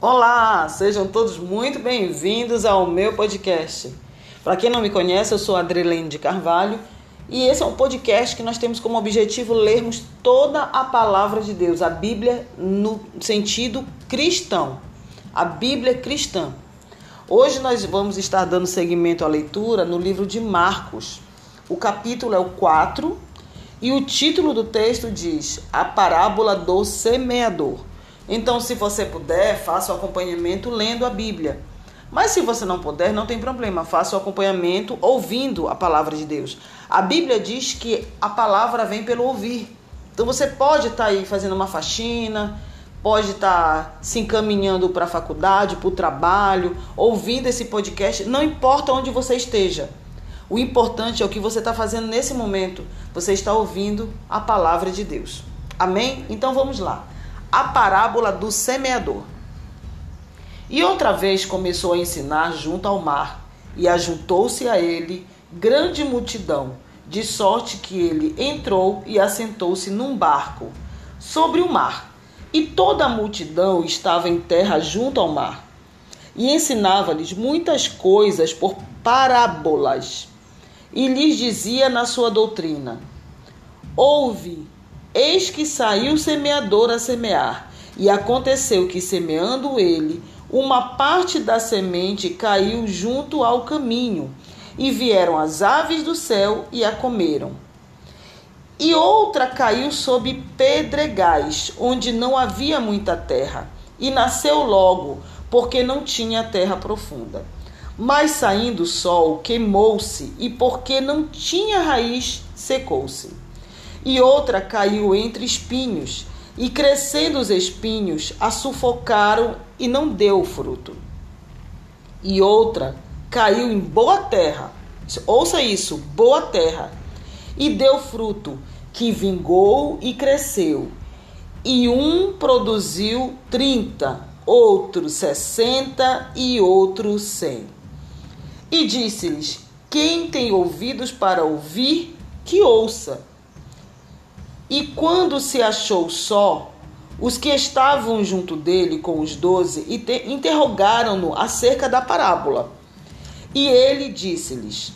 Olá, sejam todos muito bem-vindos ao meu podcast. Para quem não me conhece, eu sou Adrelene de Carvalho e esse é um podcast que nós temos como objetivo lermos toda a palavra de Deus, a Bíblia no sentido cristão, a Bíblia cristã. Hoje nós vamos estar dando seguimento à leitura no livro de Marcos. O capítulo é o 4 e o título do texto diz: A parábola do semeador. Então, se você puder, faça o acompanhamento lendo a Bíblia. Mas se você não puder, não tem problema, faça o acompanhamento ouvindo a palavra de Deus. A Bíblia diz que a palavra vem pelo ouvir. Então você pode estar tá aí fazendo uma faxina, pode estar tá se encaminhando para a faculdade, para o trabalho, ouvindo esse podcast, não importa onde você esteja. O importante é o que você está fazendo nesse momento. Você está ouvindo a palavra de Deus. Amém? Então vamos lá a parábola do semeador. E outra vez começou a ensinar junto ao mar, e ajuntou-se a ele grande multidão, de sorte que ele entrou e assentou-se num barco sobre o mar. E toda a multidão estava em terra junto ao mar. E ensinava-lhes muitas coisas por parábolas. E lhes dizia na sua doutrina: Ouve, Eis que saiu o semeador a semear, e aconteceu que, semeando ele, uma parte da semente caiu junto ao caminho, e vieram as aves do céu e a comeram. E outra caiu sob pedregais, onde não havia muita terra, e nasceu logo, porque não tinha terra profunda. Mas saindo o sol, queimou-se, e porque não tinha raiz, secou-se e outra caiu entre espinhos, e crescendo os espinhos, a sufocaram e não deu fruto. E outra caiu em boa terra, ouça isso, boa terra, e deu fruto, que vingou e cresceu. E um produziu trinta, outro sessenta e outro cem. E disse-lhes: Quem tem ouvidos para ouvir, que ouça. E quando se achou só, os que estavam junto dele com os doze interrogaram-no acerca da parábola. E ele disse-lhes: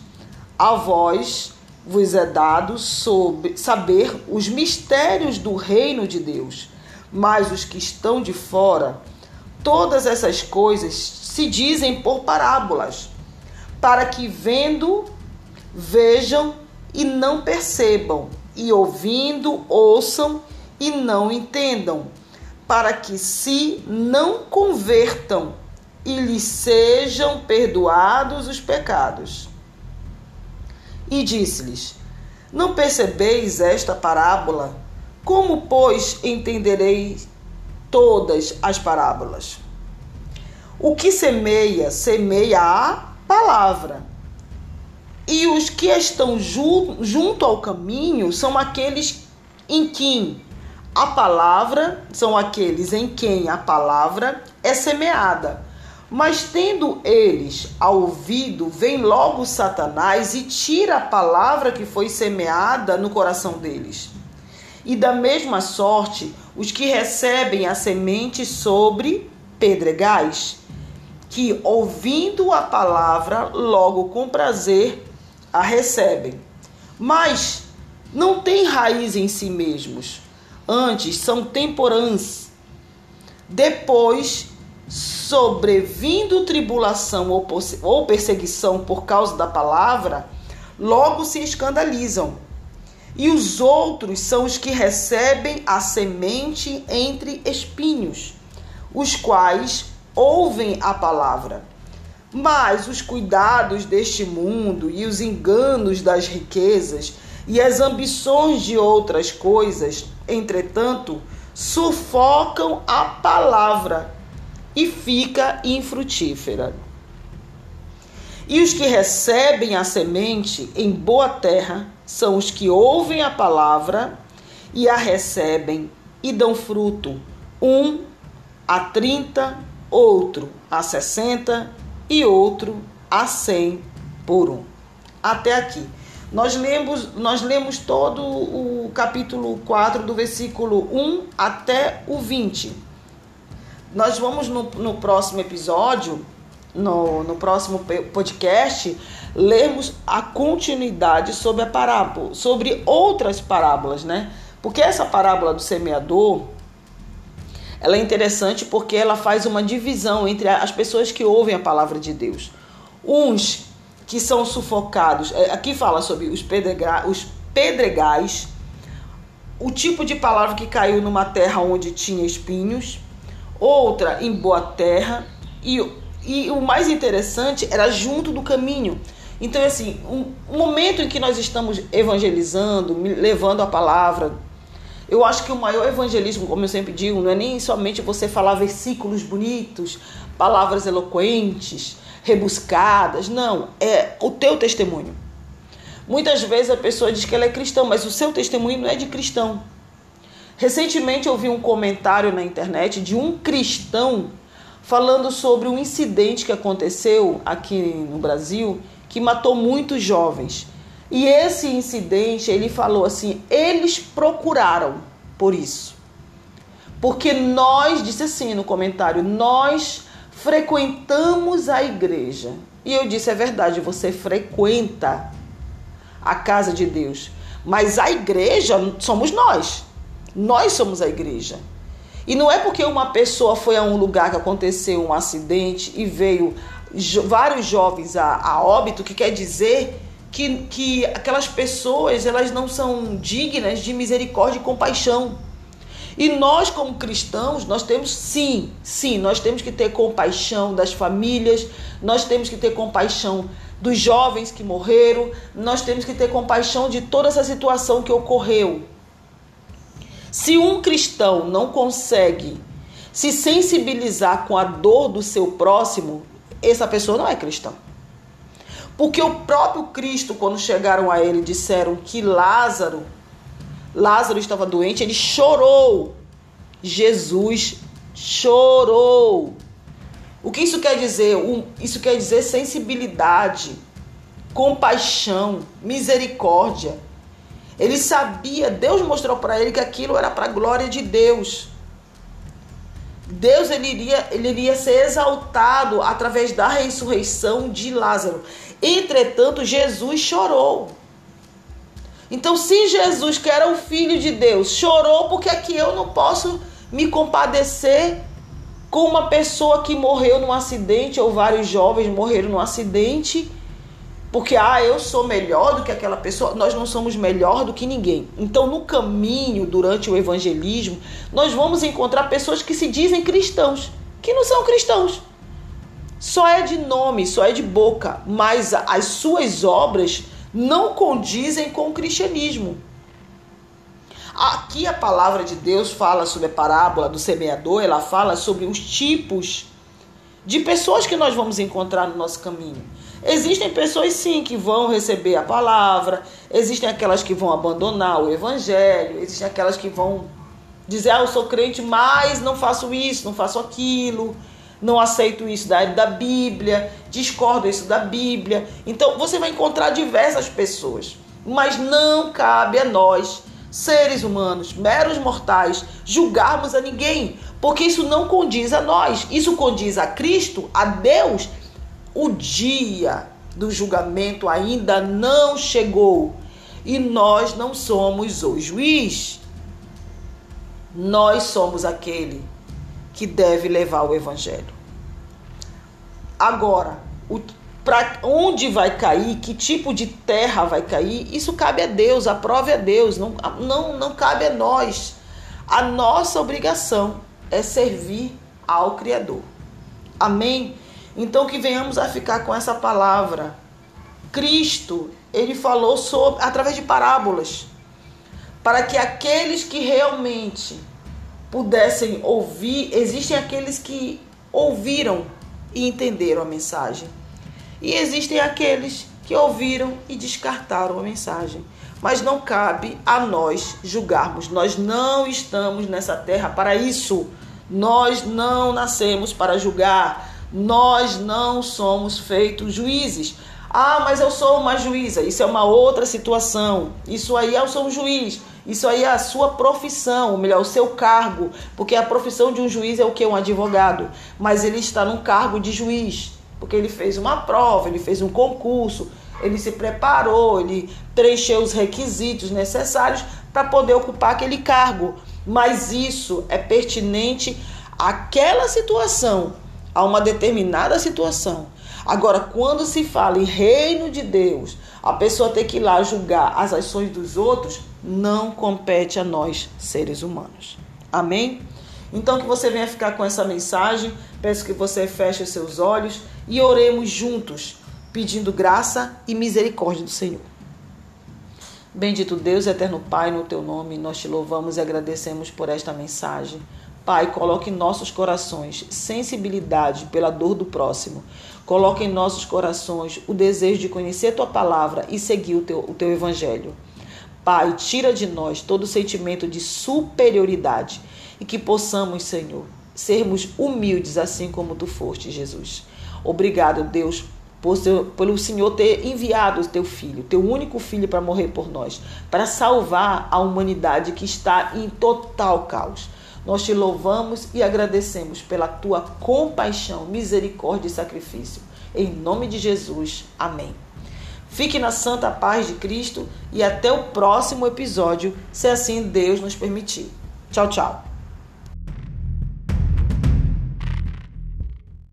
A vós vos é dado sobre, saber os mistérios do reino de Deus, mas os que estão de fora, todas essas coisas se dizem por parábolas, para que vendo, vejam e não percebam e ouvindo, ouçam e não entendam, para que se não convertam e lhes sejam perdoados os pecados. E disse-lhes: Não percebeis esta parábola? Como, pois, entendereis todas as parábolas? O que semeia, semeia a palavra. E os que estão ju junto ao caminho são aqueles em quem a palavra, são aqueles em quem a palavra é semeada. Mas tendo eles ao ouvido, vem logo Satanás e tira a palavra que foi semeada no coração deles. E da mesma sorte, os que recebem a semente sobre pedregais, que ouvindo a palavra, logo com prazer a recebem, mas não têm raiz em si mesmos. Antes são temporãs. Depois, sobrevindo tribulação ou perseguição por causa da palavra, logo se escandalizam. E os outros são os que recebem a semente entre espinhos, os quais ouvem a palavra mas os cuidados deste mundo e os enganos das riquezas e as ambições de outras coisas, entretanto, sufocam a palavra e fica infrutífera. E os que recebem a semente em boa terra são os que ouvem a palavra e a recebem e dão fruto, um a trinta, outro a sessenta e outro a 100 por um. Até aqui. Nós lemos, nós lemos todo o capítulo 4, do versículo 1 até o 20. nós vamos no, no próximo episódio, no, no próximo podcast, lermos a continuidade sobre a parábola, sobre outras parábolas, né? Porque essa parábola do semeador, ela é interessante porque ela faz uma divisão entre as pessoas que ouvem a palavra de Deus. Uns que são sufocados, é, aqui fala sobre os, os pedregais, o tipo de palavra que caiu numa terra onde tinha espinhos, outra em boa terra, e, e o mais interessante era junto do caminho. Então, assim, um, um momento em que nós estamos evangelizando, levando a palavra, eu acho que o maior evangelismo, como eu sempre digo, não é nem somente você falar versículos bonitos, palavras eloquentes, rebuscadas, não, é o teu testemunho. Muitas vezes a pessoa diz que ela é cristã, mas o seu testemunho não é de cristão. Recentemente eu vi um comentário na internet de um cristão falando sobre um incidente que aconteceu aqui no Brasil que matou muitos jovens. E esse incidente, ele falou assim: eles procuraram por isso. Porque nós, disse assim no comentário, nós frequentamos a igreja. E eu disse: é verdade, você frequenta a casa de Deus. Mas a igreja somos nós. Nós somos a igreja. E não é porque uma pessoa foi a um lugar que aconteceu um acidente e veio jo vários jovens a, a óbito que quer dizer que, que aquelas pessoas elas não são dignas de misericórdia e compaixão. E nós, como cristãos, nós temos sim, sim, nós temos que ter compaixão das famílias, nós temos que ter compaixão dos jovens que morreram, nós temos que ter compaixão de toda essa situação que ocorreu. Se um cristão não consegue se sensibilizar com a dor do seu próximo, essa pessoa não é cristã. Porque o próprio Cristo, quando chegaram a ele, disseram que Lázaro, Lázaro estava doente, ele chorou. Jesus chorou. O que isso quer dizer? Isso quer dizer sensibilidade, compaixão, misericórdia. Ele sabia, Deus mostrou para ele que aquilo era para a glória de Deus. Deus ele iria, ele iria ser exaltado através da ressurreição de Lázaro. Entretanto, Jesus chorou. Então, se Jesus, que era o Filho de Deus, chorou, porque aqui eu não posso me compadecer com uma pessoa que morreu num acidente, ou vários jovens morreram num acidente, porque ah, eu sou melhor do que aquela pessoa. Nós não somos melhor do que ninguém. Então, no caminho, durante o evangelismo, nós vamos encontrar pessoas que se dizem cristãos, que não são cristãos. Só é de nome, só é de boca, mas as suas obras não condizem com o cristianismo. Aqui a palavra de Deus fala sobre a parábola do semeador, ela fala sobre os tipos de pessoas que nós vamos encontrar no nosso caminho. Existem pessoas sim que vão receber a palavra, existem aquelas que vão abandonar o evangelho, existem aquelas que vão dizer: "Ah, eu sou crente, mas não faço isso, não faço aquilo" não aceito isso da, da Bíblia, discordo isso da Bíblia. Então você vai encontrar diversas pessoas, mas não cabe a nós seres humanos, meros mortais, julgarmos a ninguém, porque isso não condiz a nós, isso condiz a Cristo, a Deus. O dia do julgamento ainda não chegou e nós não somos o juiz. Nós somos aquele que deve levar o evangelho. Agora, o para onde vai cair, que tipo de terra vai cair, isso cabe a Deus, a prova é Deus, não, não, não cabe a nós. A nossa obrigação é servir ao Criador. Amém? Então que venhamos a ficar com essa palavra. Cristo, ele falou sobre através de parábolas, para que aqueles que realmente pudessem ouvir, existem aqueles que ouviram e entenderam a mensagem e existem aqueles que ouviram e descartaram a mensagem. Mas não cabe a nós julgarmos. Nós não estamos nessa terra para isso. Nós não nascemos para julgar. Nós não somos feitos juízes. Ah, mas eu sou uma juíza. Isso é uma outra situação. Isso aí eu sou um juiz. Isso aí é a sua profissão, ou melhor, o seu cargo, porque a profissão de um juiz é o que? Um advogado. Mas ele está num cargo de juiz, porque ele fez uma prova, ele fez um concurso, ele se preparou, ele preencheu os requisitos necessários para poder ocupar aquele cargo. Mas isso é pertinente àquela situação, a uma determinada situação. Agora, quando se fala em reino de Deus, a pessoa ter que ir lá julgar as ações dos outros, não compete a nós, seres humanos. Amém? Então, que você venha ficar com essa mensagem. Peço que você feche seus olhos e oremos juntos, pedindo graça e misericórdia do Senhor. Bendito Deus, eterno Pai, no teu nome, nós te louvamos e agradecemos por esta mensagem. Pai, coloque em nossos corações sensibilidade pela dor do próximo. Coloque em nossos corações o desejo de conhecer tua palavra e seguir o teu, o teu evangelho. Pai, tira de nós todo sentimento de superioridade e que possamos, Senhor, sermos humildes assim como tu foste, Jesus. Obrigado, Deus, por seu, pelo Senhor ter enviado o teu filho, teu único filho, para morrer por nós, para salvar a humanidade que está em total caos. Nós te louvamos e agradecemos pela tua compaixão, misericórdia e sacrifício. Em nome de Jesus. Amém. Fique na santa paz de Cristo e até o próximo episódio, se assim Deus nos permitir. Tchau, tchau.